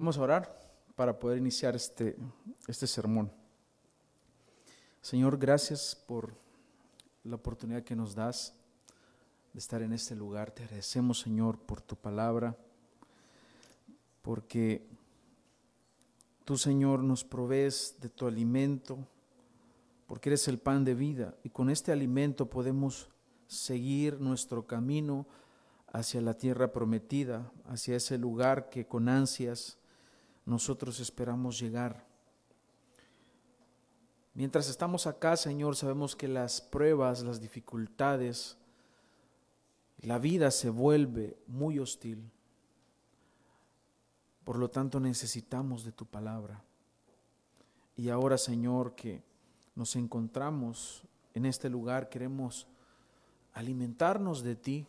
Vamos a orar para poder iniciar este, este sermón. Señor, gracias por la oportunidad que nos das de estar en este lugar. Te agradecemos, Señor, por tu palabra, porque tú, Señor, nos provees de tu alimento, porque eres el pan de vida, y con este alimento podemos seguir nuestro camino hacia la tierra prometida, hacia ese lugar que con ansias nosotros esperamos llegar. Mientras estamos acá, Señor, sabemos que las pruebas, las dificultades, la vida se vuelve muy hostil. Por lo tanto, necesitamos de tu palabra. Y ahora, Señor, que nos encontramos en este lugar, queremos alimentarnos de ti,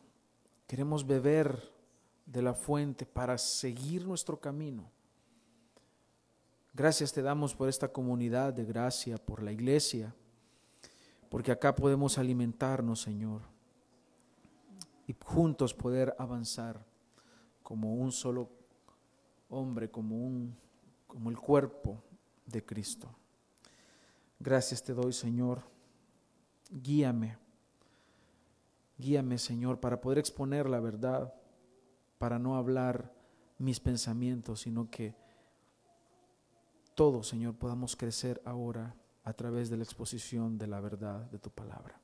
queremos beber de la fuente para seguir nuestro camino. Gracias te damos por esta comunidad de gracia, por la iglesia, porque acá podemos alimentarnos, Señor, y juntos poder avanzar como un solo hombre, como un como el cuerpo de Cristo. Gracias te doy, Señor. Guíame. Guíame, Señor, para poder exponer la verdad, para no hablar mis pensamientos, sino que todo, Señor, podamos crecer ahora a través de la exposición de la verdad de tu palabra.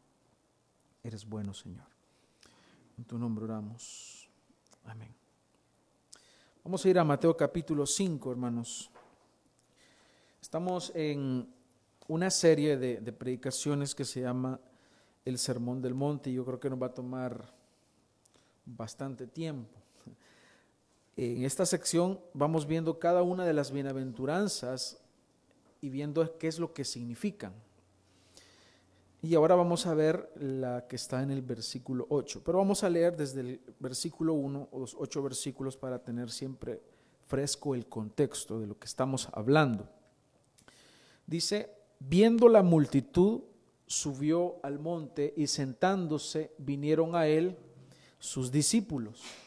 Eres bueno, Señor. En tu nombre oramos. Amén. Vamos a ir a Mateo capítulo 5, hermanos. Estamos en una serie de, de, predicaciones que se llama el Sermón del Monte y yo creo que nos va a tomar bastante tiempo. En esta sección vamos viendo cada una de las bienaventuranzas y viendo qué es lo que significan. Y ahora vamos a ver la que está en el versículo 8. Pero vamos a leer desde el versículo 1 o los ocho versículos para tener siempre fresco el contexto de lo que estamos hablando. Dice, viendo la multitud, subió al monte y sentándose vinieron a él sus discípulos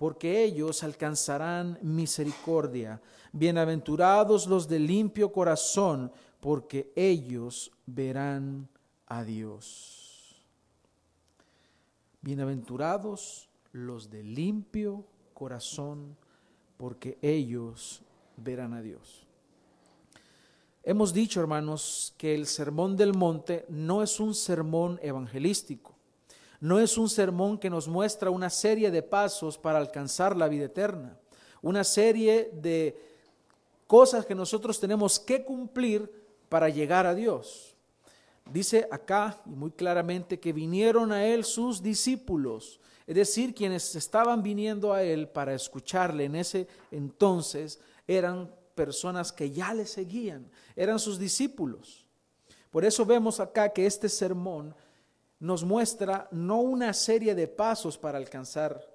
porque ellos alcanzarán misericordia. Bienaventurados los de limpio corazón, porque ellos verán a Dios. Bienaventurados los de limpio corazón, porque ellos verán a Dios. Hemos dicho, hermanos, que el sermón del monte no es un sermón evangelístico. No es un sermón que nos muestra una serie de pasos para alcanzar la vida eterna, una serie de cosas que nosotros tenemos que cumplir para llegar a Dios. Dice acá y muy claramente que vinieron a él sus discípulos, es decir, quienes estaban viniendo a él para escucharle en ese entonces eran personas que ya le seguían, eran sus discípulos. Por eso vemos acá que este sermón nos muestra no una serie de pasos para alcanzar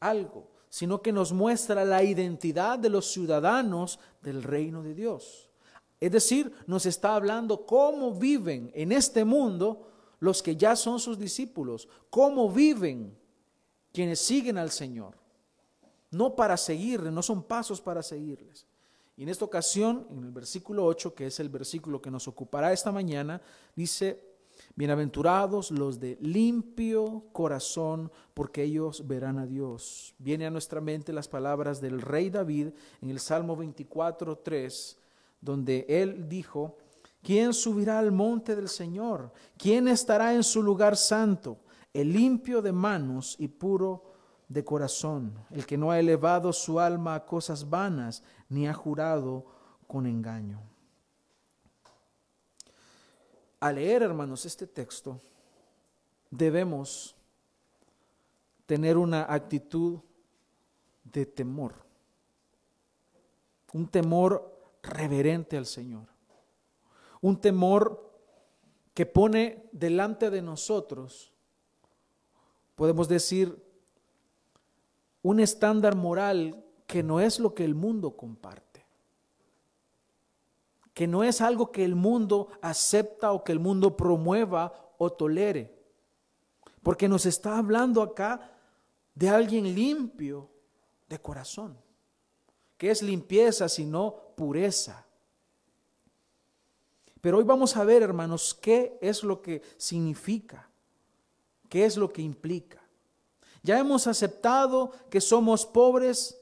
algo, sino que nos muestra la identidad de los ciudadanos del reino de Dios. Es decir, nos está hablando cómo viven en este mundo los que ya son sus discípulos, cómo viven quienes siguen al Señor. No para seguirles, no son pasos para seguirles. Y en esta ocasión, en el versículo 8, que es el versículo que nos ocupará esta mañana, dice, Bienaventurados los de limpio corazón, porque ellos verán a Dios. Viene a nuestra mente las palabras del rey David en el Salmo 24, 3, donde él dijo, ¿quién subirá al monte del Señor? ¿Quién estará en su lugar santo? El limpio de manos y puro de corazón, el que no ha elevado su alma a cosas vanas, ni ha jurado con engaño. Al leer, hermanos, este texto, debemos tener una actitud de temor. un temor reverente al Señor, un temor que pone delante de nosotros, podemos decir, un estándar moral que no es lo que el mundo comparte, que no es algo que el mundo acepta o que el mundo promueva o tolere, porque nos está hablando acá de alguien limpio de corazón. que es limpieza sino pureza? Pero hoy vamos a ver, hermanos, qué es lo que significa, qué es lo que implica. Ya hemos aceptado que somos pobres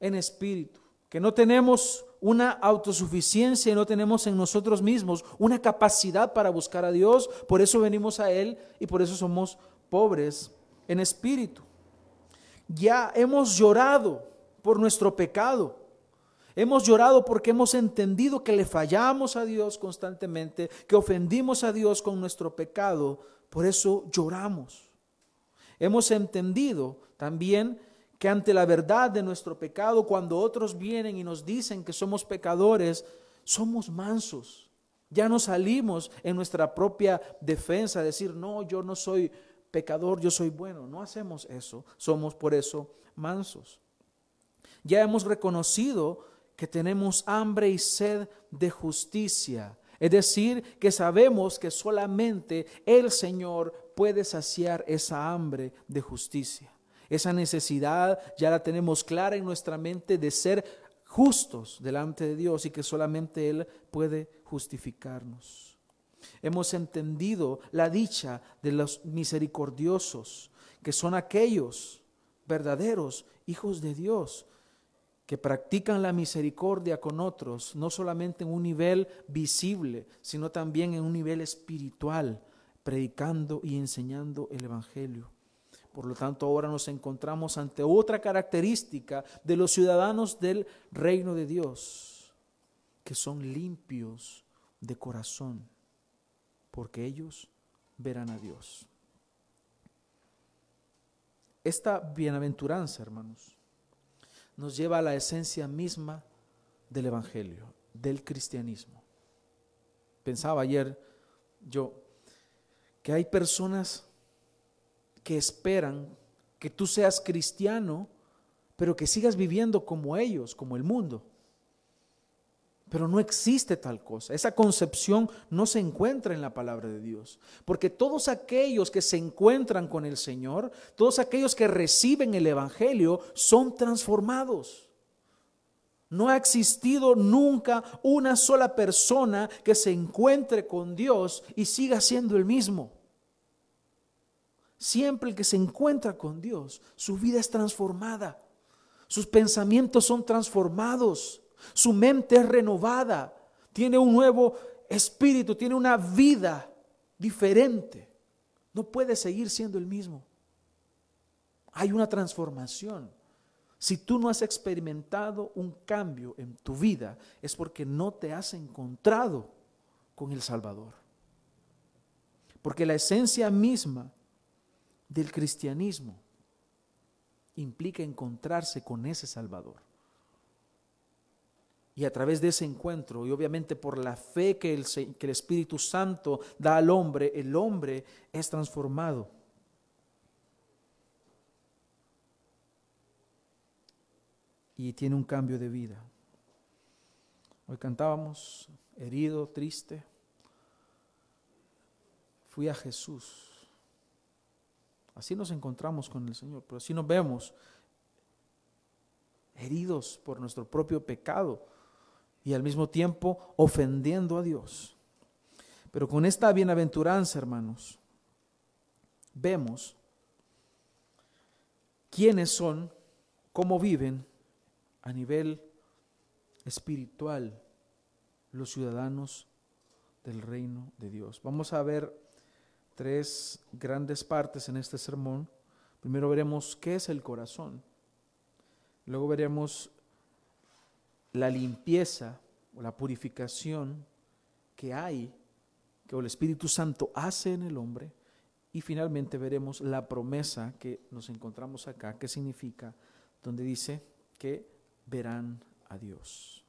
en espíritu, que no tenemos una autosuficiencia y no tenemos en nosotros mismos una capacidad para buscar a Dios, por eso venimos a Él y por eso somos pobres en espíritu. Ya hemos llorado por nuestro pecado. Hemos llorado porque hemos entendido que le fallamos a Dios constantemente, que ofendimos a Dios con nuestro pecado. Por eso lloramos. Hemos entendido también que ante la verdad de nuestro pecado, cuando otros vienen y nos dicen que somos pecadores, somos mansos. Ya no salimos en nuestra propia defensa, decir, no, yo no soy pecador, yo soy bueno. No hacemos eso, somos por eso mansos. Ya hemos reconocido que tenemos hambre y sed de justicia. Es decir, que sabemos que solamente el Señor puede saciar esa hambre de justicia. Esa necesidad ya la tenemos clara en nuestra mente de ser justos delante de Dios y que solamente Él puede justificarnos. Hemos entendido la dicha de los misericordiosos, que son aquellos verdaderos hijos de Dios, que practican la misericordia con otros, no solamente en un nivel visible, sino también en un nivel espiritual, predicando y enseñando el Evangelio. Por lo tanto, ahora nos encontramos ante otra característica de los ciudadanos del reino de Dios, que son limpios de corazón porque ellos verán a Dios. Esta bienaventuranza, hermanos, nos lleva a la esencia misma del Evangelio, del cristianismo. Pensaba ayer yo que hay personas que esperan que tú seas cristiano, pero que sigas viviendo como ellos, como el mundo. Pero no existe tal cosa. Esa concepción no se encuentra en la palabra de Dios. Porque todos aquellos que se encuentran con el Señor, todos aquellos que reciben el Evangelio, son transformados. No ha existido nunca una sola persona que se encuentre con Dios y siga siendo el mismo. Siempre el que se encuentra con Dios, su vida es transformada. Sus pensamientos son transformados su mente es renovada, tiene un nuevo espíritu, tiene una vida diferente. No puede seguir siendo el mismo. Hay una transformación. Si tú no has experimentado un cambio en tu vida, es porque no te has encontrado con el Salvador. Porque la esencia misma del cristianismo implica encontrarse con ese Salvador. Y a través de ese encuentro, y obviamente por la fe que el, que el Espíritu Santo da al hombre, el hombre es transformado. Y tiene un cambio de vida. Hoy cantábamos, herido, triste. Fui a Jesús. Así nos encontramos con el Señor, pero así nos vemos heridos por nuestro propio pecado y al mismo tiempo ofendiendo a Dios. Pero con esta bienaventuranza, hermanos, vemos quiénes son, cómo viven a nivel espiritual los ciudadanos del reino de Dios. Vamos a ver tres grandes partes en este sermón. Primero veremos qué es el corazón. Luego veremos la limpieza o la purificación que hay, que el Espíritu Santo hace en el hombre. Y finalmente veremos la promesa que nos encontramos acá, que significa, donde dice que verán a Dios.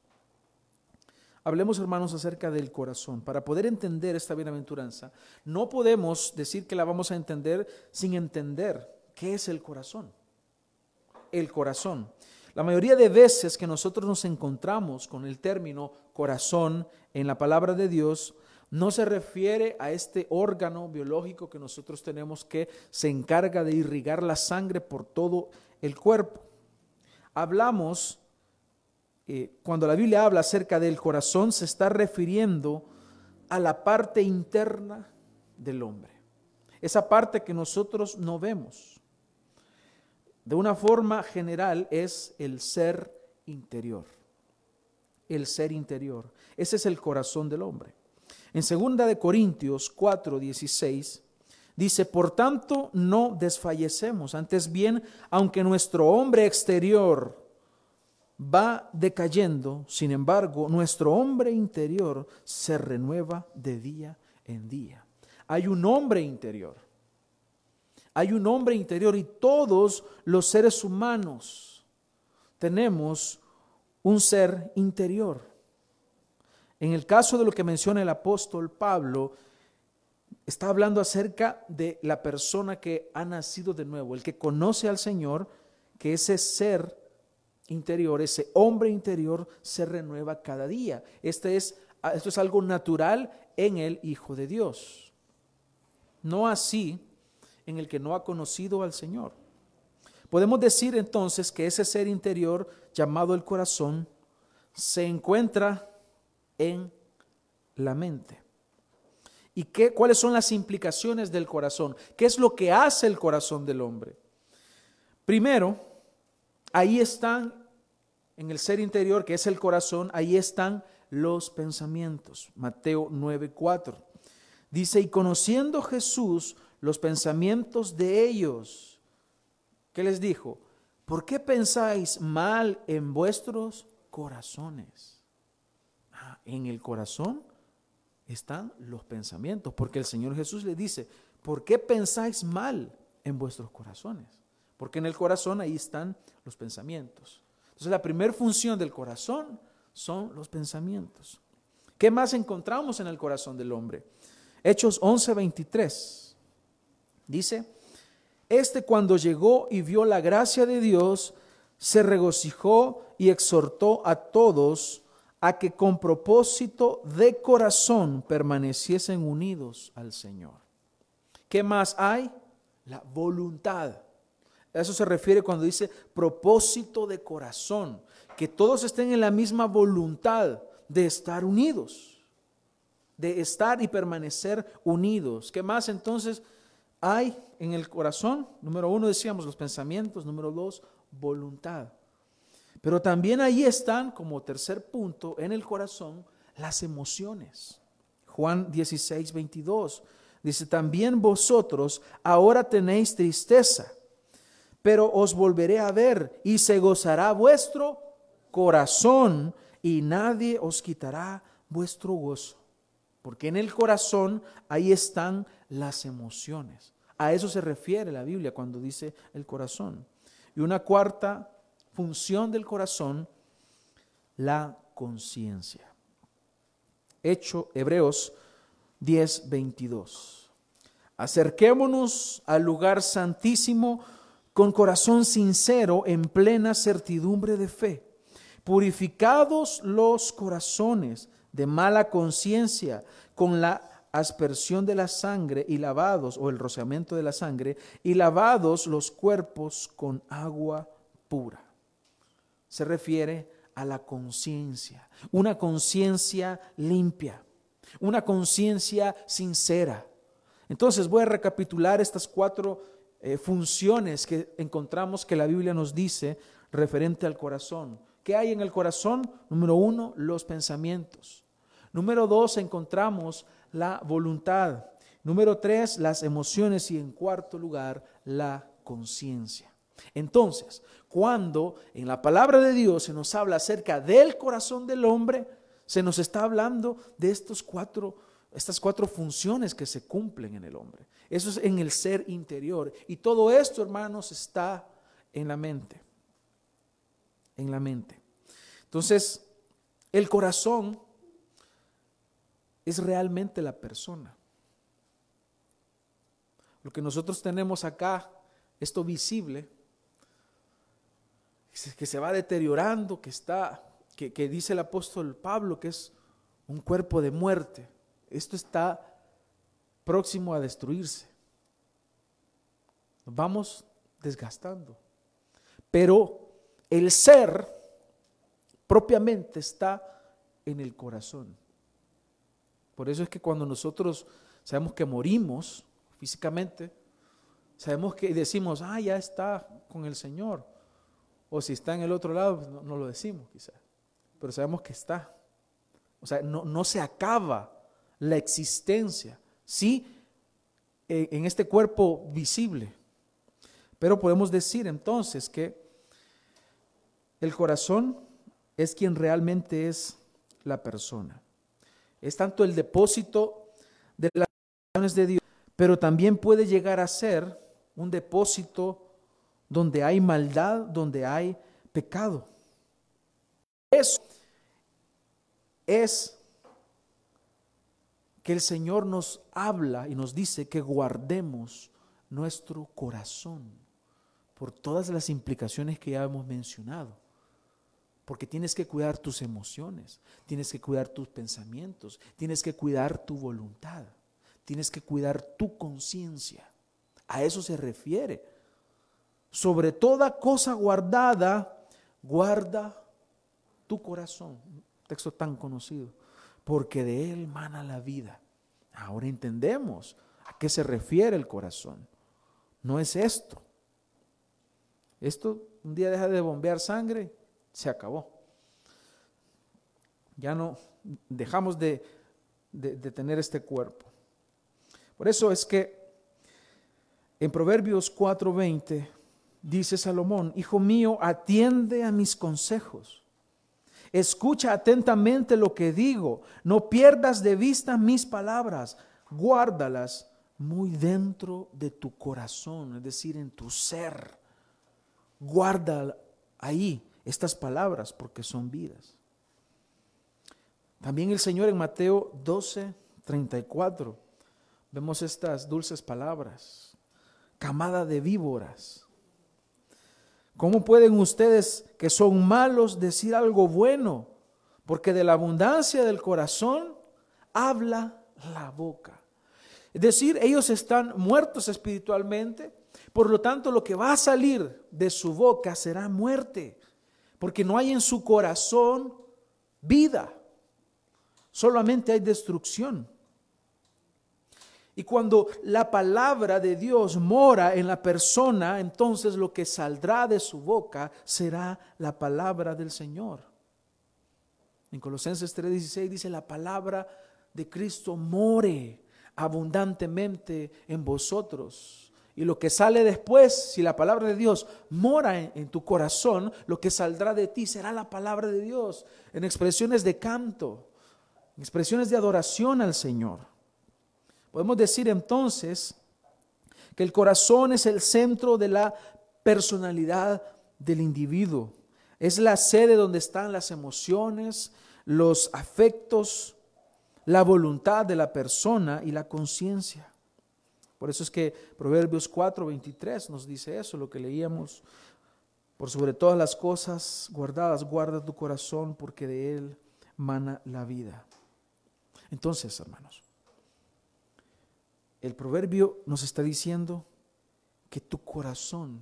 Hablemos, hermanos, acerca del corazón. Para poder entender esta bienaventuranza, no podemos decir que la vamos a entender sin entender qué es el corazón. El corazón. La mayoría de veces que nosotros nos encontramos con el término corazón en la palabra de Dios, no se refiere a este órgano biológico que nosotros tenemos que se encarga de irrigar la sangre por todo el cuerpo. Hablamos, eh, cuando la Biblia habla acerca del corazón, se está refiriendo a la parte interna del hombre, esa parte que nosotros no vemos de una forma general es el ser interior. El ser interior. Ese es el corazón del hombre. En 2 de Corintios 4, 16 dice, "Por tanto no desfallecemos, antes bien, aunque nuestro hombre exterior va decayendo, sin embargo, nuestro hombre interior se renueva de día en día." Hay un hombre interior hay un hombre interior y todos los seres humanos tenemos un ser interior. En el caso de lo que menciona el apóstol Pablo, está hablando acerca de la persona que ha nacido de nuevo, el que conoce al Señor, que ese ser interior, ese hombre interior se renueva cada día. Este es, esto es algo natural en el Hijo de Dios. No así en el que no ha conocido al Señor. Podemos decir entonces que ese ser interior llamado el corazón se encuentra en la mente. ¿Y qué, cuáles son las implicaciones del corazón? ¿Qué es lo que hace el corazón del hombre? Primero, ahí están, en el ser interior, que es el corazón, ahí están los pensamientos. Mateo 9:4. Dice, y conociendo Jesús los pensamientos de ellos. ¿Qué les dijo? ¿Por qué pensáis mal en vuestros corazones? Ah, en el corazón están los pensamientos, porque el Señor Jesús le dice, ¿por qué pensáis mal en vuestros corazones? Porque en el corazón ahí están los pensamientos. Entonces la primera función del corazón son los pensamientos. ¿Qué más encontramos en el corazón del hombre? Hechos 11:23. Dice, este cuando llegó y vio la gracia de Dios, se regocijó y exhortó a todos a que con propósito de corazón permaneciesen unidos al Señor. ¿Qué más hay? La voluntad. A eso se refiere cuando dice propósito de corazón, que todos estén en la misma voluntad de estar unidos, de estar y permanecer unidos. ¿Qué más entonces? hay en el corazón, número uno decíamos los pensamientos, número dos, voluntad. Pero también ahí están, como tercer punto, en el corazón, las emociones. Juan 16, 22 dice, también vosotros ahora tenéis tristeza, pero os volveré a ver y se gozará vuestro corazón y nadie os quitará vuestro gozo. Porque en el corazón ahí están las emociones. A eso se refiere la Biblia cuando dice el corazón. Y una cuarta función del corazón, la conciencia. Hecho Hebreos 10, 22. Acerquémonos al lugar santísimo con corazón sincero en plena certidumbre de fe, purificados los corazones de mala conciencia, con la aspersión de la sangre y lavados, o el rociamiento de la sangre, y lavados los cuerpos con agua pura. Se refiere a la conciencia, una conciencia limpia, una conciencia sincera. Entonces voy a recapitular estas cuatro eh, funciones que encontramos que la Biblia nos dice referente al corazón. ¿Qué hay en el corazón? Número uno, los pensamientos. Número dos, encontramos la voluntad. Número tres, las emociones. Y en cuarto lugar, la conciencia. Entonces, cuando en la palabra de Dios se nos habla acerca del corazón del hombre, se nos está hablando de estos cuatro, estas cuatro funciones que se cumplen en el hombre. Eso es en el ser interior. Y todo esto, hermanos, está en la mente. En la mente. Entonces, el corazón es realmente la persona. Lo que nosotros tenemos acá, esto visible, que se va deteriorando, que está, que, que dice el apóstol Pablo, que es un cuerpo de muerte. Esto está próximo a destruirse. Nos vamos desgastando. Pero el ser propiamente está en el corazón. Por eso es que cuando nosotros sabemos que morimos físicamente, sabemos que decimos, ah, ya está con el Señor. O si está en el otro lado, pues no, lo decimos quizás. Pero sabemos que está. O sea, no, no se acaba la existencia. Sí, eh, en este cuerpo visible. Pero podemos decir entonces que el corazón es quien realmente es la persona. Es tanto el depósito de las acciones de Dios, pero también puede llegar a ser un depósito donde hay maldad, donde hay pecado. Eso es que el Señor nos habla y nos dice que guardemos nuestro corazón por todas las implicaciones que ya hemos mencionado. Porque tienes que cuidar tus emociones, tienes que cuidar tus pensamientos, tienes que cuidar tu voluntad, tienes que cuidar tu conciencia. A eso se refiere. Sobre toda cosa guardada, guarda tu corazón. Texto tan conocido. Porque de él mana la vida. Ahora entendemos a qué se refiere el corazón. No es esto. Esto un día deja de bombear sangre se acabó. Ya no dejamos de, tener este cuerpo. Por eso es que en Proverbios 4:20 dice Salomón, Hijo mío, atiende a mis consejos. Escucha atentamente lo que digo. No pierdas de vista mis palabras. Guárdalas muy dentro de tu corazón, es decir, en tu ser. Guarda ahí estas palabras porque son vidas. También el Señor en Mateo 12, 34, vemos estas dulces palabras, camada de víboras. ¿Cómo pueden ustedes que son malos decir algo bueno? Porque de la abundancia del corazón habla la boca. Es decir, ellos están muertos espiritualmente, por lo tanto lo que va a salir de su boca será muerte porque no hay en su corazón vida, solamente hay destrucción. Y cuando la palabra de Dios mora en la persona, entonces lo que saldrá de su boca será la palabra del Señor. En Colosenses 3:16 dice, la palabra de Cristo more abundantemente en vosotros y lo que sale después, si la palabra de Dios mora en, tu corazón, lo que saldrá de ti será la palabra de Dios en expresiones de canto, expresiones de adoración al Señor. Podemos decir entonces que el corazón es el centro de la personalidad del individuo. Es la sede donde están las emociones, los afectos, la voluntad de la persona y la conciencia. Por eso es que Proverbios 4, 23 nos dice eso, lo que leíamos. Por sobre todas las cosas guardadas, guarda tu corazón porque de él mana la vida. Entonces, hermanos, el proverbio nos está diciendo que tu corazón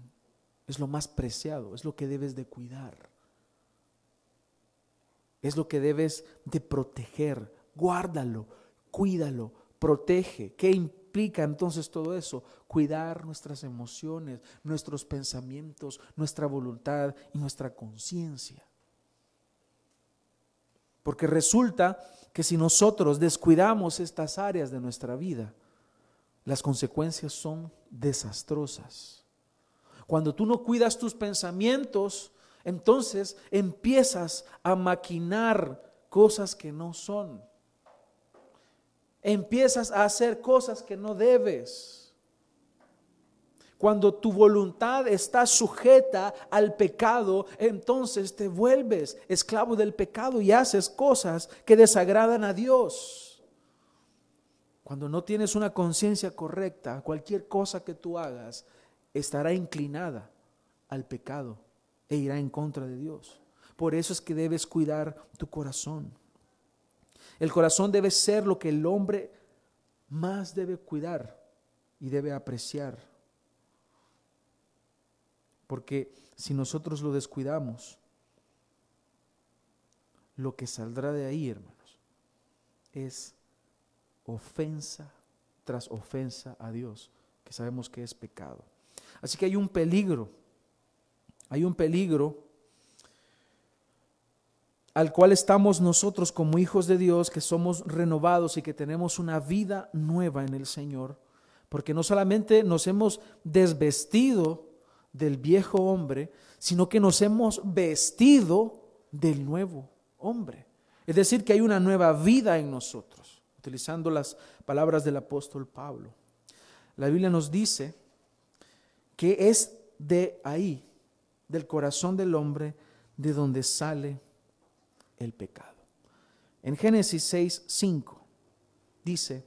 es lo más preciado, es lo que debes de cuidar. Es lo que debes de proteger. Guárdalo, cuídalo, protege. ¿Qué implica entonces todo eso? Cuidar nuestras emociones, nuestros pensamientos, nuestra voluntad y nuestra conciencia. Porque resulta que si nosotros descuidamos estas áreas de nuestra vida, las consecuencias son desastrosas. Cuando tú no cuidas tus pensamientos, entonces empiezas a maquinar cosas que no son empiezas a hacer cosas que no debes. Cuando tu voluntad está sujeta al pecado, entonces te vuelves esclavo del pecado y haces cosas que desagradan a Dios. Cuando no tienes una conciencia correcta, cualquier cosa que tú hagas estará inclinada al pecado e irá en contra de Dios. Por eso es que debes cuidar tu corazón. El corazón debe ser lo que el hombre más debe cuidar y debe apreciar. Porque si nosotros lo descuidamos, lo que saldrá de ahí, hermanos, es ofensa tras ofensa a Dios, que sabemos que es pecado. Así que hay un peligro, hay un peligro al cual estamos nosotros como hijos de Dios, que somos renovados y que tenemos una vida nueva en el Señor, porque no solamente nos hemos desvestido del viejo hombre, sino que nos hemos vestido del nuevo hombre. Es decir, que hay una nueva vida en nosotros, utilizando las palabras del apóstol Pablo. La Biblia nos dice que es de ahí, del corazón del hombre, de donde sale el pecado. En Génesis 6, 5 dice,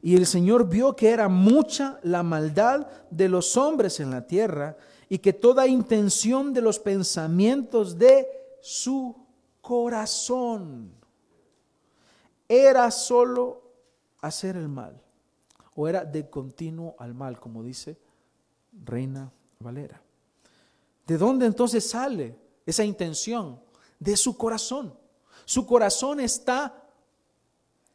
y el Señor vio que era mucha la maldad de los hombres en la tierra y que toda intención de los pensamientos de su corazón era solo hacer el mal o era de continuo al mal, como dice Reina Valera. ¿De dónde entonces sale esa intención? de su corazón. Su corazón está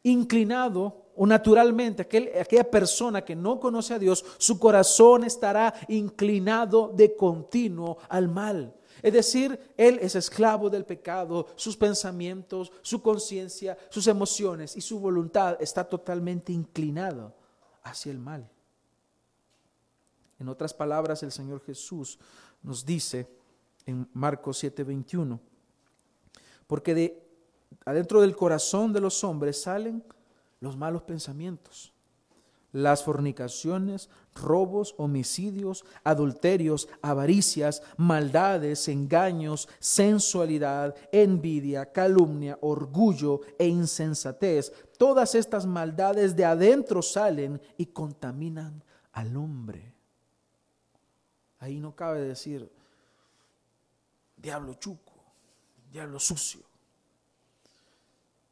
inclinado o naturalmente aquella persona que no conoce a Dios, su corazón estará inclinado de continuo al mal. Es decir, él es esclavo del pecado, sus pensamientos, su conciencia, sus emociones y su voluntad está totalmente inclinado hacia el mal. En otras palabras, el Señor Jesús nos dice en Marcos 7:21, porque de adentro del corazón de los hombres salen los malos pensamientos, las fornicaciones, robos, homicidios, adulterios, avaricias, maldades, engaños, sensualidad, envidia, calumnia, orgullo e insensatez. Todas estas maldades de adentro salen y contaminan al hombre. Ahí no cabe decir, diablo chuco lo sucio.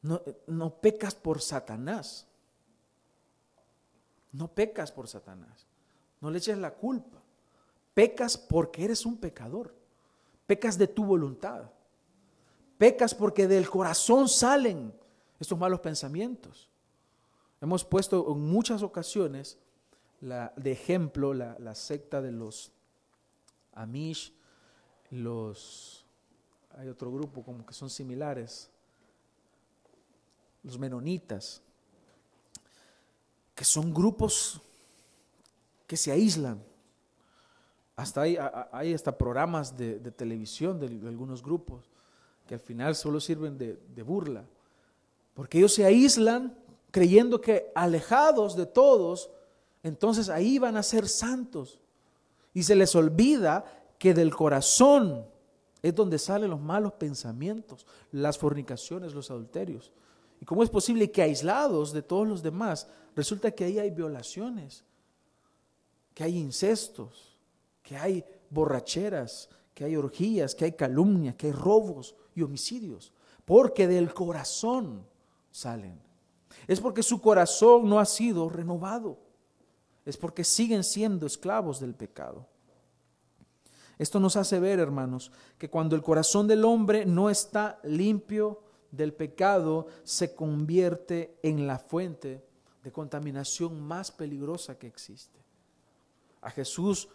No, no pecas por Satanás. No pecas por Satanás. No le eches la culpa. Pecas porque eres un pecador. Pecas de tu voluntad. Pecas porque del corazón salen estos malos pensamientos. Hemos puesto en muchas ocasiones de ejemplo la, la secta de los Amish, los hay otro grupo como que son similares, los menonitas, que son grupos que se aíslan. Hasta hay, hasta programas de, televisión de, algunos grupos que al final solo sirven de, de burla, porque ellos se aíslan creyendo que alejados de todos, entonces ahí van a ser santos. Y se les olvida que del corazón es donde salen los malos pensamientos, las fornicaciones, los adulterios. ¿Y cómo es posible que aislados de todos los demás, resulta que ahí hay violaciones, que hay incestos, que hay borracheras, que hay orgías, que hay calumnia, que hay robos y homicidios? Porque del corazón salen. Es porque su corazón no ha sido renovado. Es porque siguen siendo esclavos del pecado. Esto nos hace ver, hermanos, que cuando el corazón del hombre no está limpio del pecado, se convierte en la fuente de contaminación más peligrosa que existe. A Jesús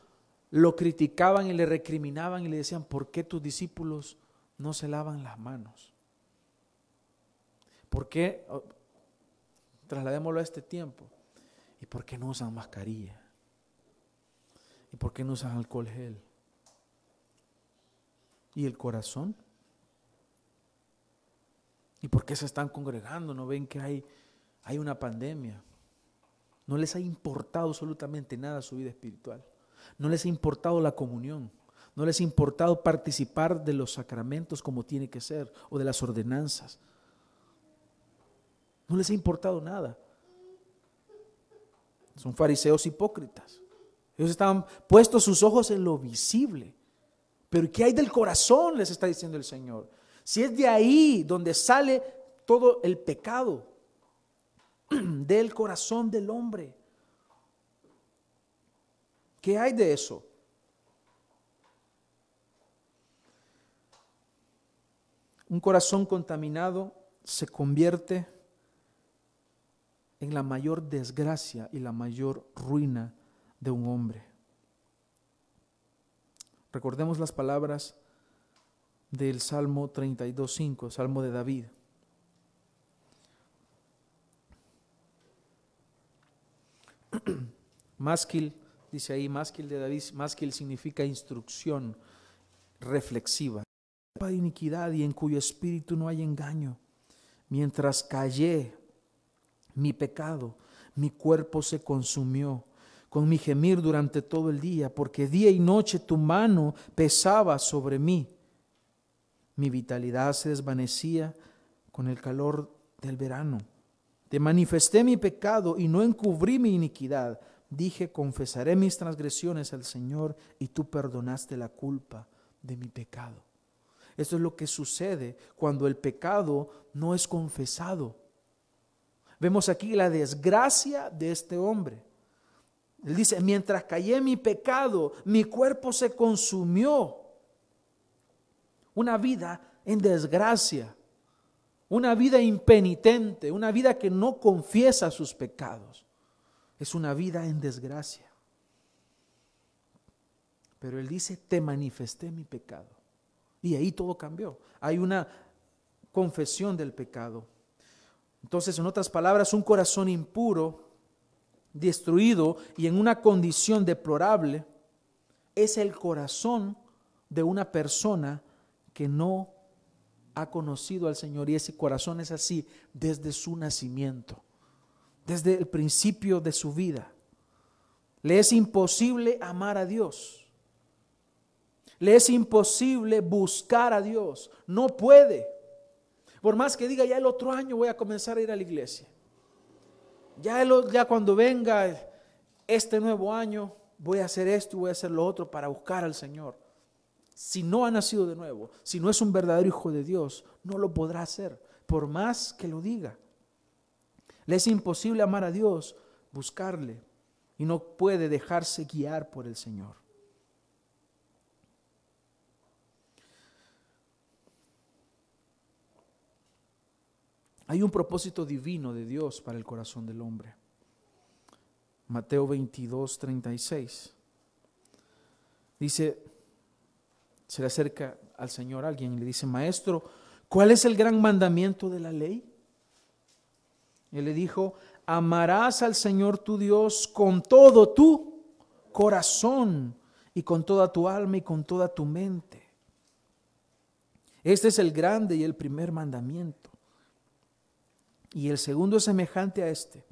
lo criticaban y le recriminaban y le decían, ¿por qué tus discípulos no se lavan las manos? ¿Por qué? Trasladémoslo a este tiempo. ¿Y por qué no usan mascarilla? ¿Y por qué no usan alcohol gel? ¿Y el corazón? ¿Y por qué se están congregando? ¿No ven que hay, hay una pandemia? No les ha importado absolutamente nada su vida espiritual. No les ha importado la comunión. No les ha importado participar de los sacramentos como tiene que ser o de las ordenanzas. No les ha importado nada. Son fariseos hipócritas. Ellos estaban puestos sus ojos en lo visible. Pero ¿qué hay del corazón? Les está diciendo el Señor. Si es de ahí donde sale todo el pecado, del corazón del hombre. ¿Qué hay de eso? Un corazón contaminado se convierte en la mayor desgracia y la mayor ruina de un hombre. Recordemos las palabras del Salmo 32.5, Salmo de David. Másquil, dice ahí, másquil de David, másquil significa instrucción reflexiva. De iniquidad y en cuyo espíritu no hay engaño. Mientras callé mi pecado, mi cuerpo se consumió con mi gemir durante todo el día, porque día y noche tu mano pesaba sobre mí. Mi vitalidad se desvanecía con el calor del verano. Te manifesté mi pecado y no encubrí mi iniquidad. Dije, confesaré mis transgresiones al Señor y tú perdonaste la culpa de mi pecado. Esto es lo que sucede cuando el pecado no es confesado. Vemos aquí la desgracia de este hombre. Él dice, mientras callé mi pecado, mi cuerpo se consumió. Una vida en desgracia, una vida impenitente, una vida que no confiesa sus pecados. Es una vida en desgracia. Pero él dice, te manifesté mi pecado. Y ahí todo cambió. Hay una confesión del pecado. Entonces, en otras palabras, un corazón impuro destruido y en una condición deplorable es el corazón de una persona que no ha conocido al Señor y ese corazón es así desde su nacimiento, desde el principio de su vida. Le es imposible amar a Dios. Le es imposible buscar a Dios. No puede. Por más que diga, ya el otro año voy a comenzar a ir a la iglesia. Ya, ya cuando venga este nuevo año, voy a hacer esto y voy a hacer lo otro para buscar al Señor. Si no ha nacido de nuevo, si no es un verdadero hijo de Dios, no lo podrá hacer, por más que lo diga. Le es imposible amar a Dios, buscarle, y no puede dejarse guiar por el Señor. Hay un propósito divino de Dios para el corazón del hombre. Mateo 22, 36. Dice, se le acerca al Señor alguien y le dice, Maestro, ¿cuál es el gran mandamiento de la ley? Él le dijo, amarás al Señor tu Dios con todo tu corazón y con toda tu alma y con toda tu mente. Este es el grande y el primer mandamiento. Y el segundo es semejante a este.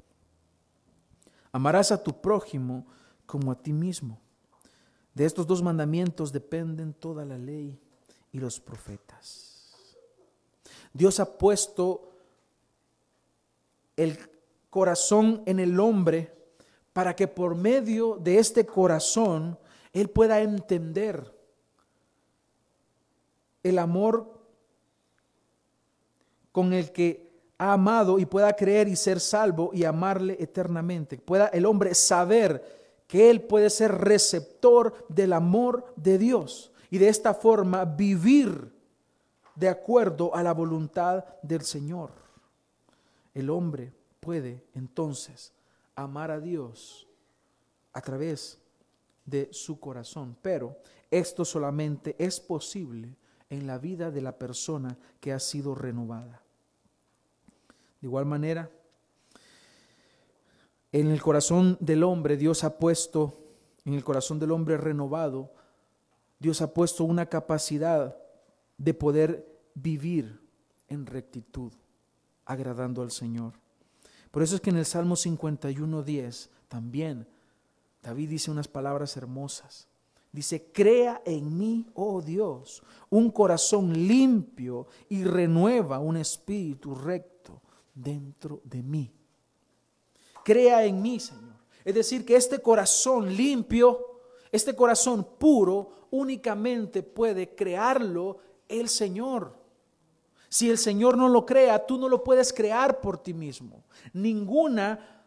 Amarás a tu prójimo como a ti mismo. De estos dos mandamientos dependen toda la ley y los profetas. Dios ha puesto el corazón en el hombre para que por medio de este corazón él pueda entender el amor con el que ha amado y pueda creer y ser salvo y amarle eternamente. Pueda el hombre saber que él puede ser receptor del amor de Dios y de esta forma vivir de acuerdo a la voluntad del Señor. El hombre puede entonces amar a Dios a través de su corazón, pero esto solamente es posible en la vida de la persona que ha sido renovada. De igual manera, en el corazón del hombre Dios ha puesto, en el corazón del hombre renovado, Dios ha puesto una capacidad de poder vivir en rectitud, agradando al Señor. Por eso es que en el Salmo 51.10 también David dice unas palabras hermosas. Dice, crea en mí, oh Dios, un corazón limpio y renueva un espíritu recto dentro de mí. Crea en mí, Señor. Es decir, que este corazón limpio, este corazón puro, únicamente puede crearlo el Señor. Si el Señor no lo crea, tú no lo puedes crear por ti mismo. Ninguna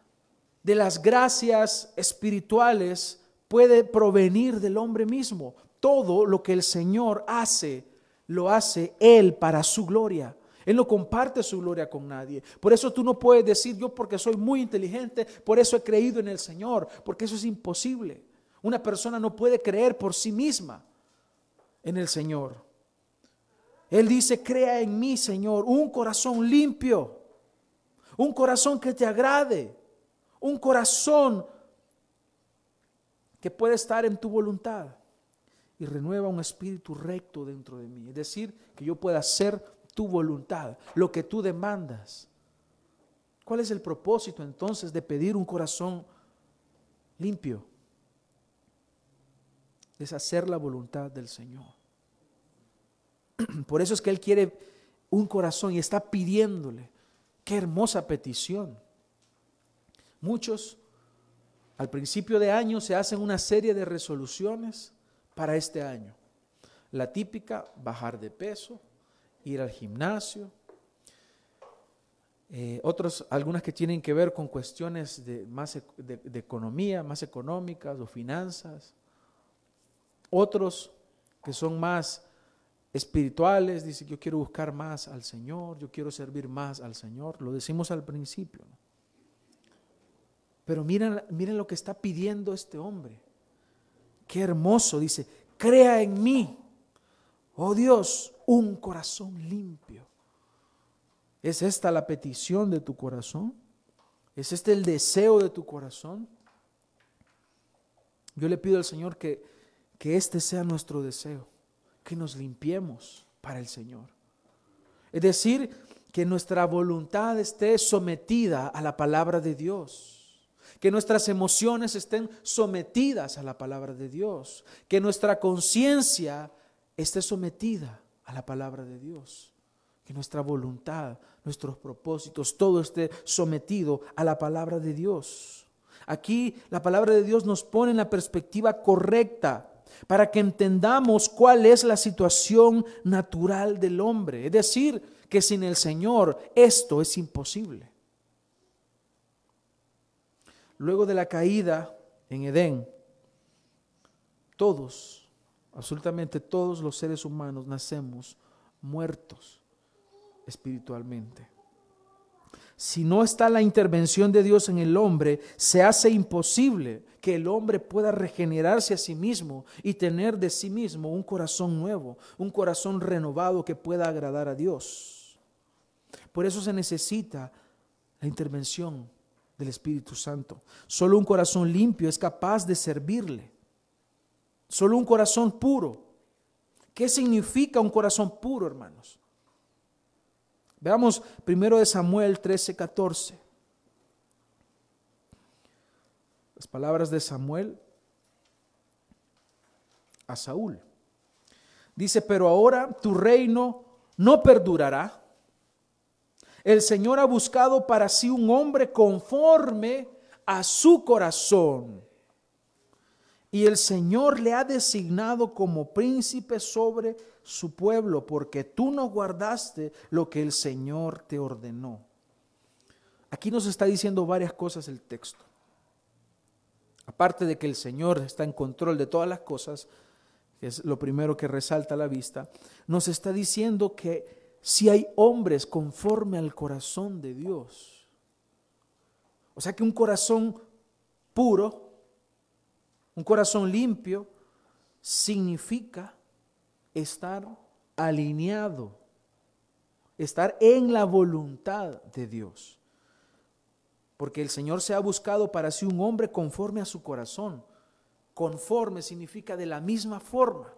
de las gracias espirituales puede provenir del hombre mismo. Todo lo que el Señor hace, lo hace Él para su gloria. Él no comparte su gloria con nadie. Por eso tú no puedes decir, yo porque soy muy inteligente, por eso he creído en el Señor, porque eso es imposible. Una persona no puede creer por sí misma en el Señor. Él dice, crea en mí, Señor, un corazón limpio, un corazón que te agrade, un corazón que puede estar en tu voluntad y renueva un espíritu recto dentro de mí. Es decir, que yo pueda hacer tu voluntad, lo que tú demandas. ¿Cuál es el propósito entonces de pedir un corazón limpio? Es hacer la voluntad del Señor. Por eso es que Él quiere un corazón y está pidiéndole. Qué hermosa petición. Muchos al principio de año se hacen una serie de resoluciones para este año. La típica, bajar de peso, ir al gimnasio. Eh, otros, algunas que tienen que ver con cuestiones de, más de, economía, más económicas o finanzas. Otros que son más espirituales, dice yo quiero buscar más al Señor, yo quiero servir más al Señor. Lo decimos al principio. Pero miren, miren lo que está pidiendo este hombre. Qué hermoso, dice, crea en mí, oh Dios, un corazón limpio. ¿Es esta la petición de tu corazón? ¿Es este el deseo de tu corazón? Yo le pido al Señor que, que este sea nuestro deseo, que nos limpiemos para el Señor. Es decir, que nuestra voluntad esté sometida a la palabra de Dios que nuestras emociones estén sometidas a la palabra de Dios, que nuestra conciencia esté sometida a la palabra de Dios, que nuestra voluntad, nuestros propósitos, todo esté sometido a la palabra de Dios. Aquí la palabra de Dios nos pone en la perspectiva correcta para que entendamos cuál es la situación natural del hombre. Es decir, que sin el Señor esto es imposible. Luego de la caída en Edén, todos, absolutamente todos los seres humanos nacemos muertos espiritualmente. Si no está la intervención de Dios en el hombre, se hace imposible que el hombre pueda regenerarse a sí mismo y tener de sí mismo un corazón nuevo, un corazón renovado que pueda agradar a Dios. Por eso se necesita la intervención del Espíritu Santo. Solo un corazón limpio es capaz de servirle. Solo un corazón puro. ¿Qué significa un corazón puro, hermanos? Veamos primero de Samuel 13, 14. Las palabras de Samuel a Saúl. Dice, pero ahora tu reino no perdurará el Señor ha buscado para sí un hombre conforme a su corazón. Y el Señor le ha designado como príncipe sobre su pueblo, porque tú no guardaste lo que el Señor te ordenó. Aquí nos está diciendo varias cosas el texto. Aparte de que el Señor está en control de todas las cosas, que es lo primero que resalta la vista, nos está diciendo que si hay hombres conforme al corazón de Dios. O sea que un corazón puro, un corazón limpio, significa estar alineado, estar en la voluntad de Dios. Porque el Señor se ha buscado para sí un hombre conforme a su corazón. Conforme significa de la misma forma.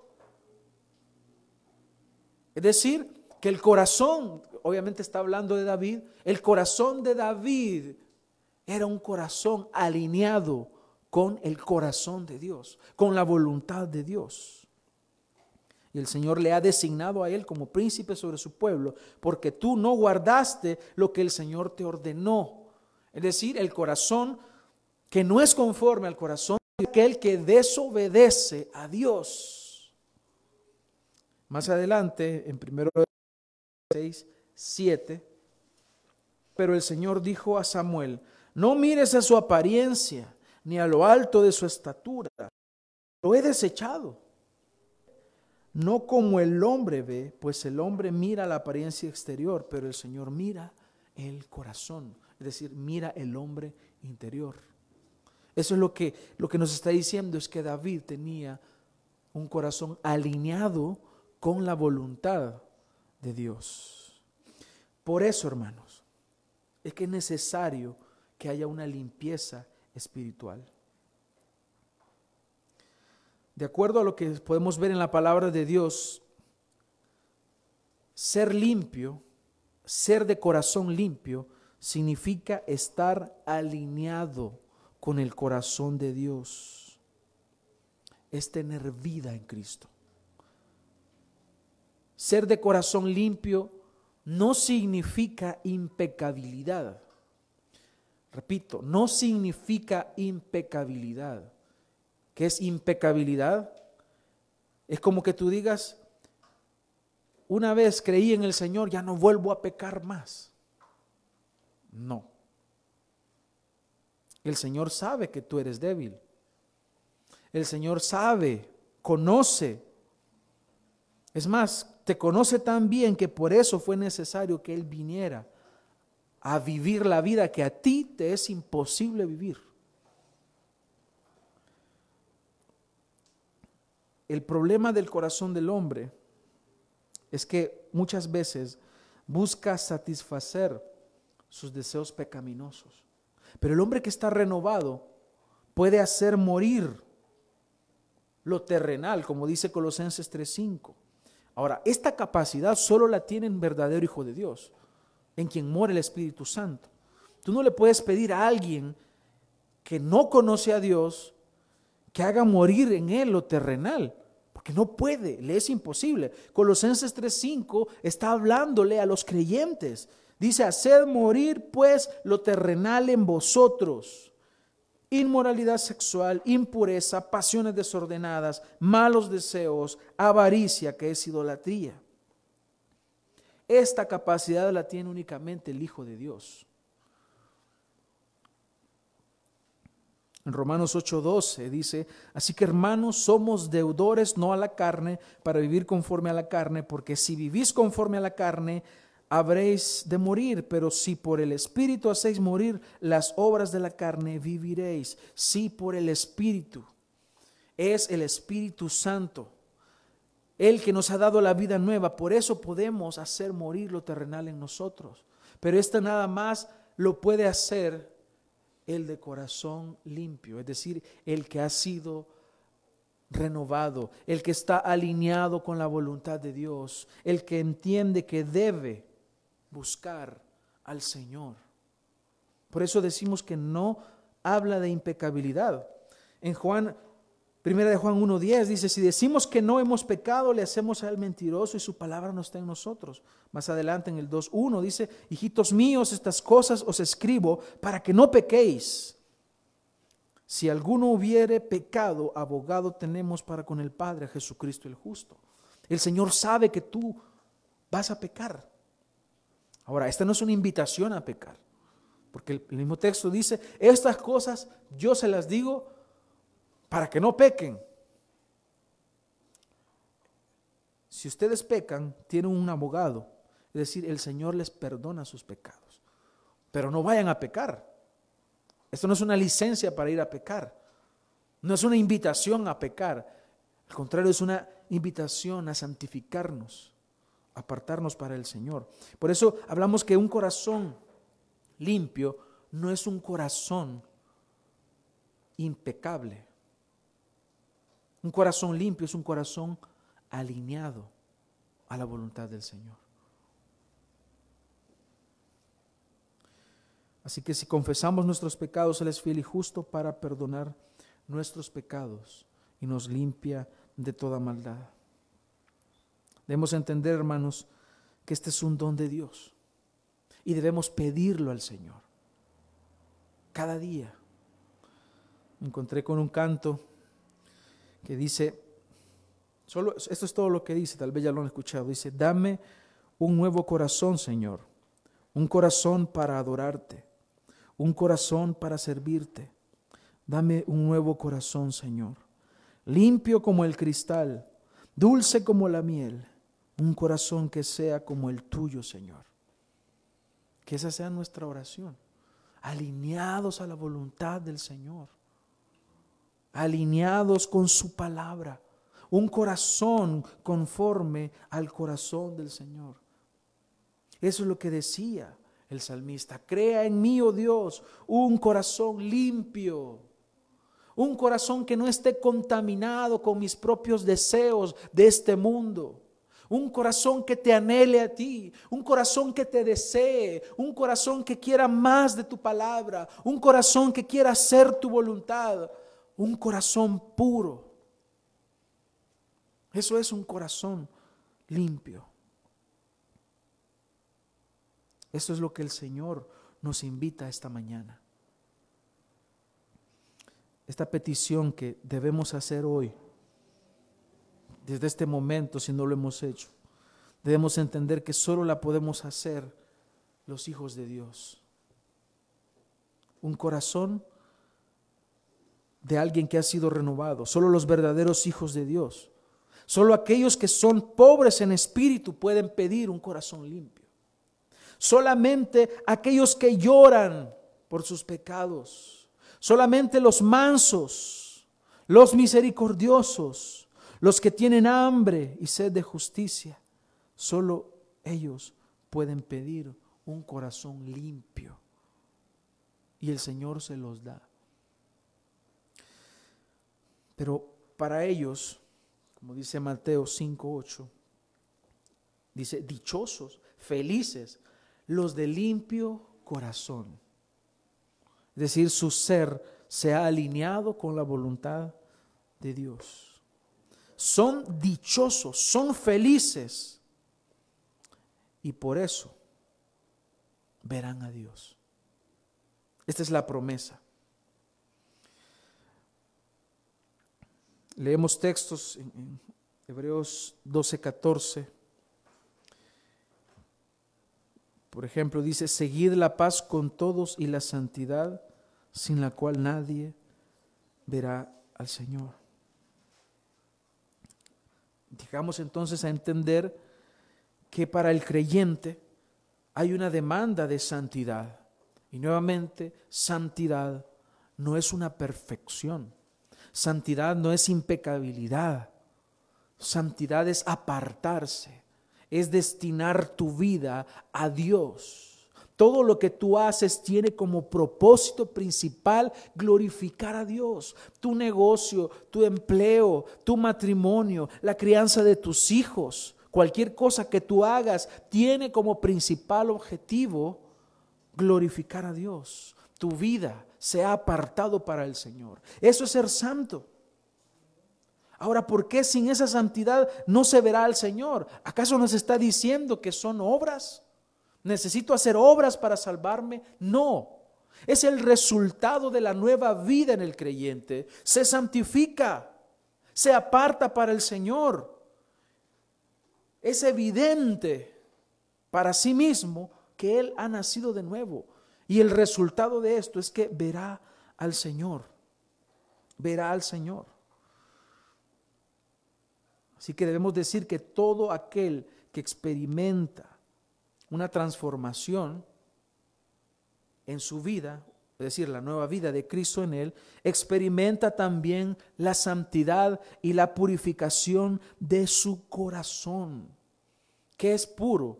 Es decir, que el corazón, obviamente está hablando de David, el corazón de David era un corazón alineado con el corazón de Dios, con la voluntad de Dios. Y el Señor le ha designado a él como príncipe sobre su pueblo, porque tú no guardaste lo que el Señor te ordenó. Es decir, el corazón que no es conforme al corazón de aquel que desobedece a Dios. Más adelante, en primero 6, 7, pero el Señor dijo a Samuel, no mires a su apariencia, ni a lo alto de su estatura. Lo he desechado. No como el hombre ve, pues el hombre mira la apariencia exterior, pero el Señor mira el corazón, es decir, mira el hombre interior. Eso es lo que, lo que nos está diciendo, es que David tenía un corazón alineado con la voluntad de Dios. Por eso, hermanos, es que es necesario que haya una limpieza espiritual. De acuerdo a lo que podemos ver en la palabra de Dios, ser limpio, ser de corazón limpio, significa estar alineado con el corazón de Dios. Es tener vida en Cristo. Ser de corazón limpio no significa impecabilidad. Repito, no significa impecabilidad. ¿Qué es impecabilidad? Es como que tú digas, una vez creí en el Señor, ya no vuelvo a pecar más. No. El Señor sabe que tú eres débil. El Señor sabe, conoce. Es más, te conoce tan bien que por eso fue necesario que Él viniera a vivir la vida que a ti te es imposible vivir. El problema del corazón del hombre es que muchas veces busca satisfacer sus deseos pecaminosos. Pero el hombre que está renovado puede hacer morir lo terrenal, como dice Colosenses 3:5. Ahora, esta capacidad solo la tiene un verdadero hijo de Dios en quien mora el Espíritu Santo. Tú no le puedes pedir a alguien que no conoce a Dios que haga morir en él lo terrenal, porque no puede, le es imposible. Colosenses 3:5 está hablándole a los creyentes. Dice, haced morir pues lo terrenal en vosotros. Inmoralidad sexual, impureza, pasiones desordenadas, malos deseos, avaricia, que es idolatría. Esta capacidad la tiene únicamente el Hijo de Dios. En Romanos 8:12 dice, así que hermanos, somos deudores no a la carne para vivir conforme a la carne, porque si vivís conforme a la carne, habréis de morir, pero si por el Espíritu hacéis morir las obras de la carne, viviréis. Si por el Espíritu es el Espíritu Santo él que nos ha dado la vida nueva, por eso podemos hacer morir lo terrenal en nosotros. Pero esto nada más lo puede hacer el de corazón limpio, es decir, el que ha sido renovado, el que está alineado con la voluntad de Dios, el que entiende que debe buscar al Señor. Por eso decimos que no habla de impecabilidad. En Juan Primera de Juan 1.10 dice, si decimos que no hemos pecado, le hacemos al mentiroso y su palabra no está en nosotros. Más adelante en el 2.1 dice, hijitos míos, estas cosas os escribo para que no pequéis. Si alguno hubiere pecado, abogado tenemos para con el Padre, Jesucristo el justo. El Señor sabe que tú vas a pecar. Ahora, esta no es una invitación a pecar, porque el mismo texto dice, estas cosas yo se las digo para que no pequen. Si ustedes pecan, tienen un abogado, es decir, el Señor les perdona sus pecados. Pero no vayan a pecar. Esto no es una licencia para ir a pecar. No es una invitación a pecar. Al contrario, es una invitación a santificarnos, apartarnos para el Señor. Por eso hablamos que un corazón limpio no es un corazón impecable. Un corazón limpio es un corazón alineado a la voluntad del Señor. Así que si confesamos nuestros pecados, Él es fiel y justo para perdonar nuestros pecados y nos limpia de toda maldad. Debemos entender, hermanos, que este es un don de Dios y debemos pedirlo al Señor cada día. Me encontré con un canto que dice, solo, esto es todo lo que dice, tal vez ya lo han escuchado, dice, dame un nuevo corazón, Señor, un corazón para adorarte, un corazón para servirte. Dame un nuevo corazón, Señor, limpio como el cristal, dulce como la miel, un corazón que sea como el tuyo, Señor. Que esa sea nuestra oración, alineados a la voluntad del Señor, alineados con su palabra, un corazón conforme al corazón del Señor. Eso es lo que decía el salmista. Crea en mí, oh Dios, un corazón limpio. Un corazón que no esté contaminado con mis propios deseos de este mundo. Un corazón que te anhele a ti, un corazón que te desee, un corazón que quiera más de tu palabra, un corazón que quiera hacer tu voluntad, un corazón puro. Eso es un corazón limpio. Eso es lo que el Señor nos invita esta mañana. Esta petición que debemos hacer hoy, desde este momento, si no lo hemos hecho, debemos entender que solo la podemos hacer los hijos de Dios. Un corazón de alguien que ha sido renovado, solo los verdaderos hijos de Dios. Solo aquellos que son pobres en espíritu pueden pedir un corazón limpio. Solamente aquellos que lloran por sus pecados. Solamente los mansos, los misericordiosos, los que tienen hambre y sed de justicia. Solo ellos pueden pedir un corazón limpio. Y el Señor se los da. Pero para ellos, como dice Mateo 5:8, dice, dichosos, felices los de limpio corazón. Es decir, su ser se ha alineado con la voluntad de Dios. Son dichosos, son felices. Y por eso verán a Dios. Esta es la promesa. Leemos textos en, Hebreos 12, 14. Por ejemplo, dice, seguid la paz con todos y la santidad, sin la cual nadie verá al Señor. Digamos entonces a entender que para el creyente hay una demanda de santidad. Y nuevamente, santidad no es una perfección. Santidad no es impecabilidad. Santidad es apartarse es destinar tu vida a Dios. Todo lo que tú haces tiene como propósito principal glorificar a Dios. Tu negocio, tu empleo, tu matrimonio, la crianza de tus hijos, cualquier cosa que tú hagas tiene como principal objetivo glorificar a Dios. Tu vida se ha apartado para el Señor. Eso es ser santo. Ahora, ¿por qué sin esa santidad no se verá al Señor? ¿Acaso nos está diciendo que son obras? ¿Necesito hacer obras para salvarme? No. Es el resultado de la nueva vida en el creyente. Se santifica, se aparta para el Señor. Es evidente para sí mismo que Él ha nacido de nuevo. Y el resultado de esto es que verá al Señor. Verá al Señor. Así que debemos decir que todo aquel que experimenta una transformación en su vida, es decir, la nueva vida de Cristo en él, experimenta también la santidad y la purificación de su corazón, que es puro.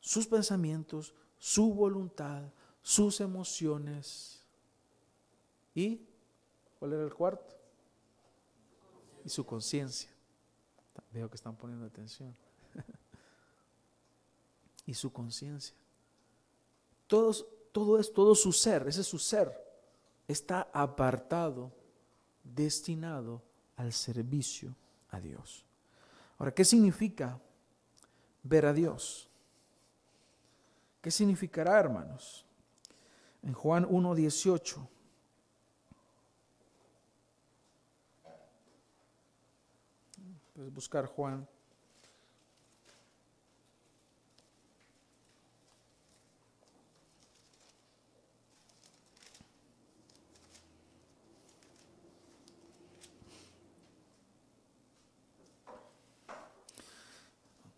Sus pensamientos, su voluntad, sus emociones. ¿Y cuál era el cuarto? y su conciencia. Veo que están poniendo atención. y su conciencia. Todos, todo es todo su ser, ese es su ser, está apartado, destinado al servicio a Dios. Ahora, ¿qué significa ver a Dios? ¿Qué significará, hermanos? En Juan 1.18 Puedes buscar Juan.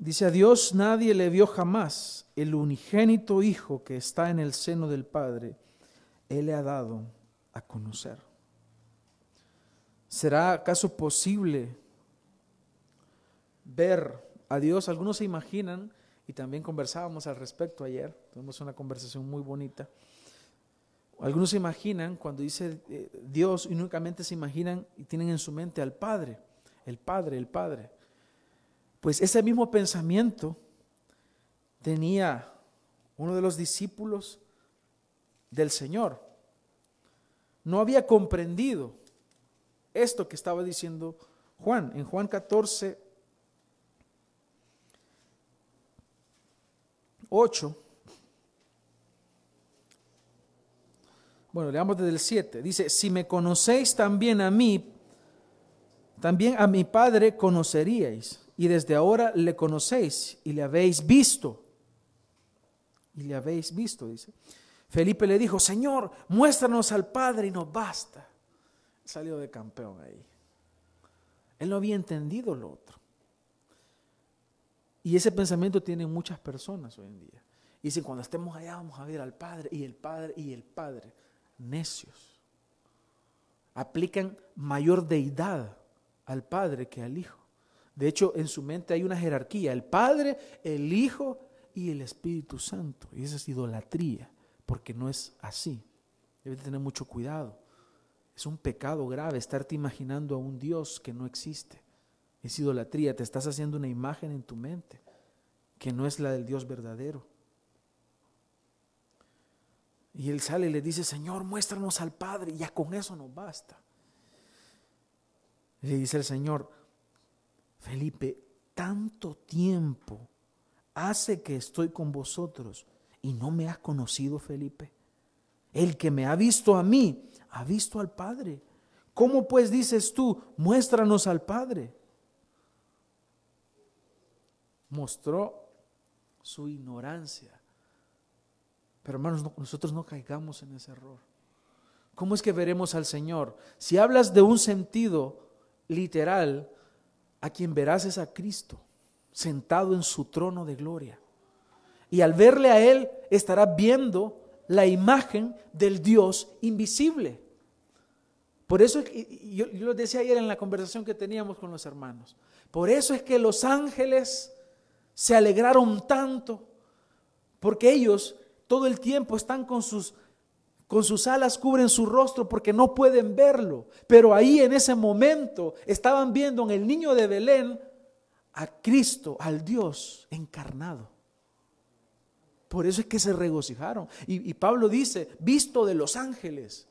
Dice a Dios nadie le vio jamás, el unigénito Hijo que está en el seno del Padre, Él le ha dado a conocer. ¿Será acaso posible ver a Dios. Algunos se imaginan, y también conversábamos al respecto ayer, tuvimos una conversación muy bonita. Algunos se imaginan, cuando dice eh, Dios, y únicamente se imaginan y tienen en su mente al Padre, el Padre, el Padre. Pues ese mismo pensamiento tenía uno de los discípulos del Señor. No había comprendido esto que estaba diciendo Juan. En Juan 14, 8. Bueno, leamos desde el 7. Dice, si me conocéis también a mí, también a mi Padre conoceríais. Y desde ahora le conocéis y le habéis visto. Y le habéis visto, dice. Felipe le dijo, Señor, muéstranos al Padre y nos basta. Salió de campeón ahí. Él no había entendido lo otro. Y ese pensamiento tiene muchas personas hoy en día. Y dicen, cuando estemos allá vamos a ver al Padre y el Padre y el Padre. Necios. Aplican mayor deidad al Padre que al Hijo. De hecho, en su mente hay una jerarquía. El Padre, el Hijo y el Espíritu Santo. Y esa es idolatría, porque no es así. Debes tener mucho cuidado. Es un pecado grave estarte imaginando a un Dios que no existe. Es idolatría, te estás haciendo una imagen en tu mente que no es la del Dios verdadero. Y él sale y le dice, Señor, muéstranos al Padre, ya con eso nos basta. Le dice el Señor, Felipe, tanto tiempo hace que estoy con vosotros y no me has conocido, Felipe. El que me ha visto a mí, ha visto al Padre. ¿Cómo pues dices tú, muéstranos al Padre? mostró su ignorancia. Pero hermanos, nosotros no caigamos en ese error. ¿Cómo es que veremos al Señor? Si hablas de un sentido literal, a quien verás es a Cristo, sentado en su trono de gloria. Y al verle a Él, estarás viendo la imagen del Dios invisible. Por eso, yo, yo lo decía ayer en la conversación que teníamos con los hermanos, por eso es que los ángeles se alegraron tanto porque ellos todo el tiempo están con sus con sus alas cubren su rostro porque no pueden verlo, pero ahí en ese momento estaban viendo en el niño de Belén a Cristo, al Dios encarnado. Por eso es que se regocijaron. Y, y, Pablo dice, visto de los ángeles.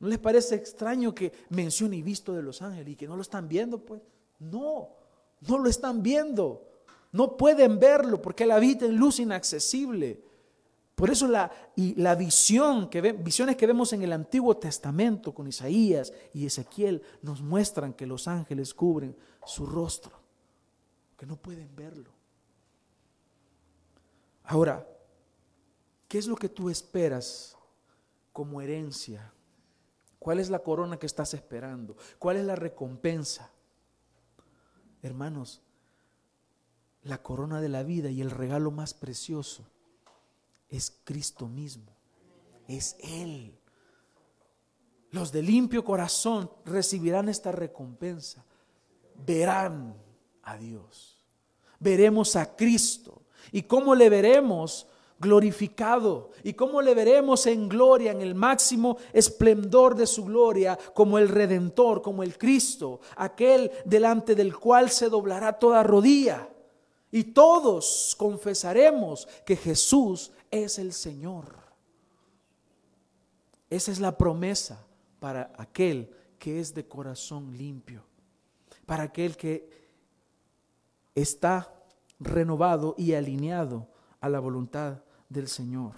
¿No les parece extraño que mencione visto de los ángeles y que no lo están viendo? Pues no, no lo están viendo. No pueden verlo porque Él habita en luz inaccesible. Por eso la, y la visión que visiones que vemos en el Antiguo Testamento con Isaías y Ezequiel nos muestran que los ángeles cubren su rostro, que no pueden verlo. Ahora, ¿qué es lo que tú esperas como herencia? ¿Cuál es la corona que estás esperando? ¿Cuál es la recompensa? Hermanos, la corona de la vida y el regalo más precioso es Cristo mismo. Es Él. Los de limpio corazón recibirán esta recompensa. Verán a Dios. Veremos a Cristo. ¿Y cómo le veremos? glorificado y cómo le veremos en gloria, en el máximo esplendor de su gloria, como el Redentor, como el Cristo, aquel delante del cual se doblará toda rodilla y todos confesaremos que Jesús es el Señor. Esa es la promesa para aquel que es de corazón limpio, para aquel que está renovado y alineado a la voluntad del Señor.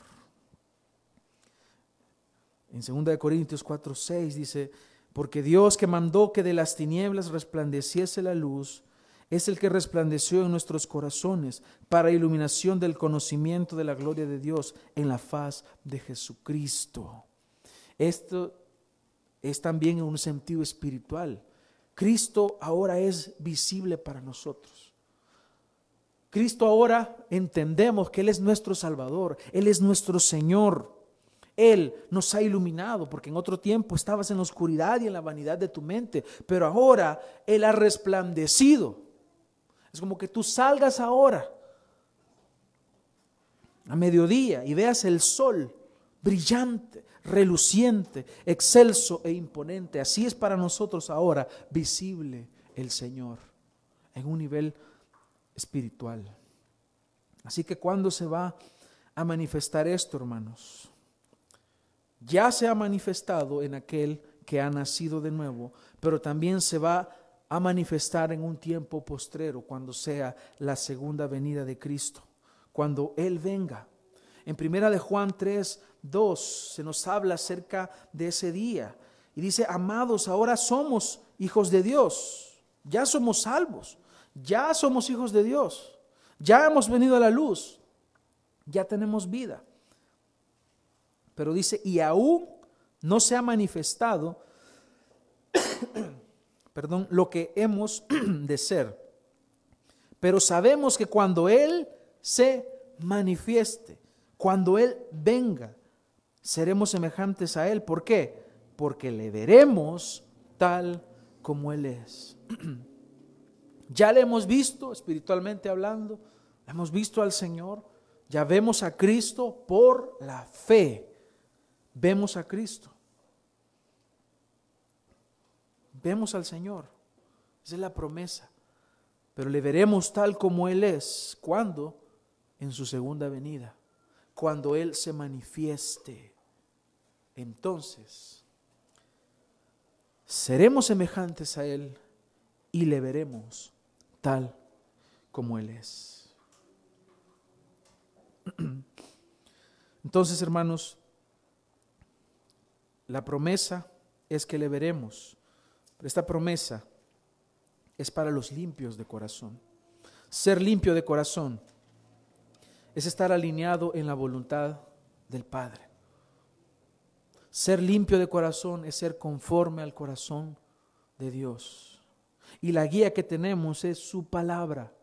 En 2 Corintios 4, 6 dice, porque Dios que mandó que de las tinieblas resplandeciese la luz, es el que resplandeció en nuestros corazones para iluminación del conocimiento de la gloria de Dios en la faz de Jesucristo. Esto es también en un sentido espiritual. Cristo ahora es visible para nosotros. Cristo ahora entendemos que Él es nuestro Salvador, Él es nuestro Señor. Él nos ha iluminado, porque en otro tiempo estabas en la oscuridad y en la vanidad de tu mente, pero ahora Él ha resplandecido es como que tú salgas ahora a mediodía y veas el sol brillante, reluciente, excelso e imponente. Así es para nosotros ahora visible el Señor en un nivel espiritual. Así que cuando se va a manifestar esto, hermanos, ya se ha manifestado en aquel que ha nacido de nuevo, pero también se va a manifestar en un tiempo postrero, cuando sea la segunda venida de Cristo, cuando Él venga. En primera de Juan 3, 2 se nos habla acerca de ese día y dice, amados, ahora somos hijos de Dios, ya somos salvos, ya somos hijos de Dios, ya hemos venido a la luz, ya tenemos vida. Pero dice, y aún no se ha manifestado perdón, lo que hemos de ser. Pero sabemos que cuando Él se manifieste, cuando Él venga, seremos semejantes a Él. ¿Por qué? Porque le veremos tal como Él es. Ya le hemos visto espiritualmente hablando, hemos visto al Señor, ya vemos a Cristo por la fe. Vemos a Cristo. Vemos al Señor. Esa es la promesa. Pero le veremos tal como Él es. ¿Cuándo? En su segunda venida. Cuando Él se manifieste. Entonces, seremos semejantes a Él y le veremos tal como Él es. Entonces, hermanos, la promesa es que le veremos esta promesa es para los limpios de corazón. Ser limpio de corazón es estar alineado en la voluntad del Padre. Ser limpio de corazón es ser conforme al corazón de Dios. Y la guía que tenemos es su palabra.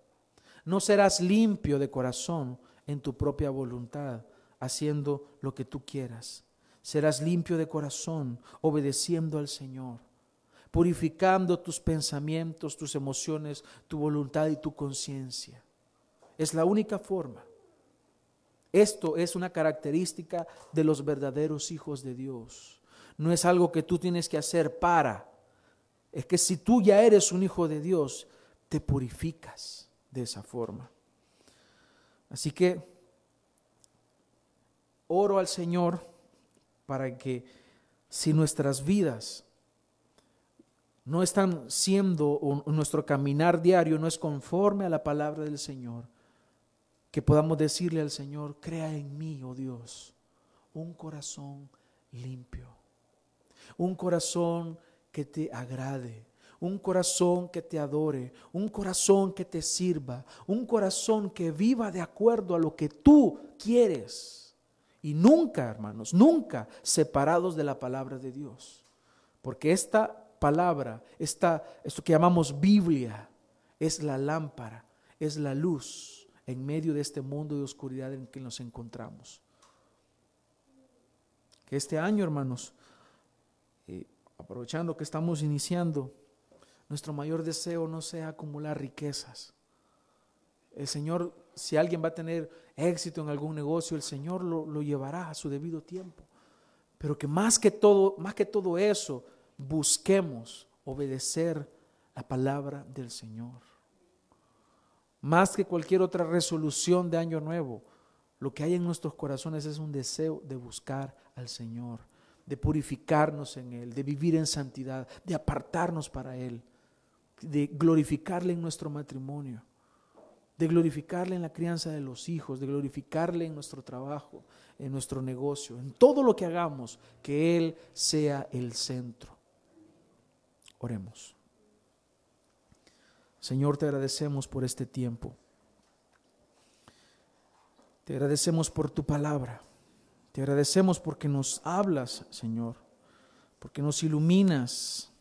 No serás limpio de corazón en tu propia voluntad, haciendo lo que tú quieras. Serás limpio de corazón, obedeciendo al Señor purificando tus pensamientos, tus emociones, tu voluntad y tu conciencia. Es la única forma. Esto es una característica de los verdaderos hijos de Dios. No es algo que tú tienes que hacer para. Es que si tú ya eres un hijo de Dios, te purificas de esa forma. Así que oro al Señor para que si nuestras vidas no están siendo, nuestro caminar diario no es conforme a la palabra del Señor, que podamos decirle al Señor, crea en mí, oh Dios, un corazón limpio, un corazón que te agrade, un corazón que te adore, un corazón que te sirva, un corazón que viva de acuerdo a lo que tú quieres. Y nunca, hermanos, nunca separados de la palabra de Dios. Porque esta palabra, esta, esto que llamamos Biblia, es la lámpara, es la luz en medio de este mundo de oscuridad en que nos encontramos. Que este año, hermanos, eh, aprovechando que estamos iniciando, nuestro mayor deseo no sea acumular riquezas. El Señor, si alguien va a tener éxito en algún negocio, el Señor lo, lo llevará a su debido tiempo. Pero que más que todo, más que todo eso, busquemos obedecer la palabra del Señor. Más que cualquier otra resolución de año nuevo, lo que hay en nuestros corazones es un deseo de buscar al Señor, de purificarnos en Él, de vivir en santidad, de apartarnos para Él, de glorificarle en nuestro matrimonio, de glorificarle en la crianza de los hijos, de glorificarle en nuestro trabajo, en nuestro negocio, en todo lo que hagamos, que Él sea el centro. Oremos. Señor, te agradecemos por este tiempo. Te agradecemos por tu palabra. Te agradecemos porque nos hablas, Señor, porque nos iluminas,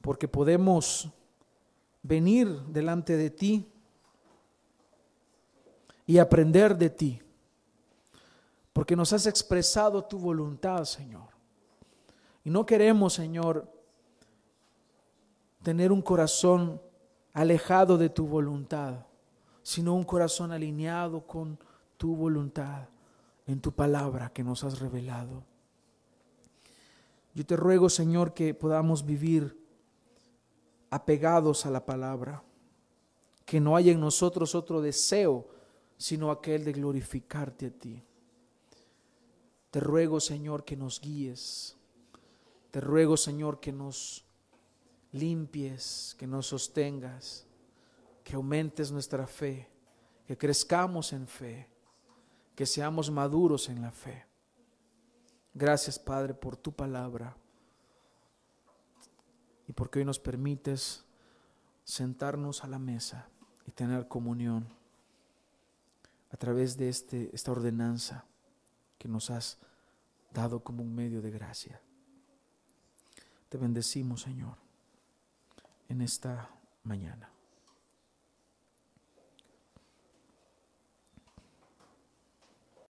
porque podemos venir delante de ti y aprender de ti, porque nos has expresado tu voluntad, Señor. Y no queremos, Señor, tener un corazón alejado de tu voluntad, sino un corazón alineado con tu voluntad en tu palabra que nos has revelado. Yo te ruego, Señor, que podamos vivir apegados a la palabra, que no haya en nosotros otro deseo, sino aquel de glorificarte a ti. Te ruego, Señor, que nos guíes. Te ruego, Señor, que nos limpies, que nos sostengas, que aumentes nuestra fe, que crezcamos en fe, que seamos maduros en la fe. Gracias, Padre, por tu palabra y porque hoy nos permites sentarnos a la mesa y tener comunión a través de este, esta ordenanza que nos has dado como un medio de gracia. Te bendecimos, Señor en esta mañana.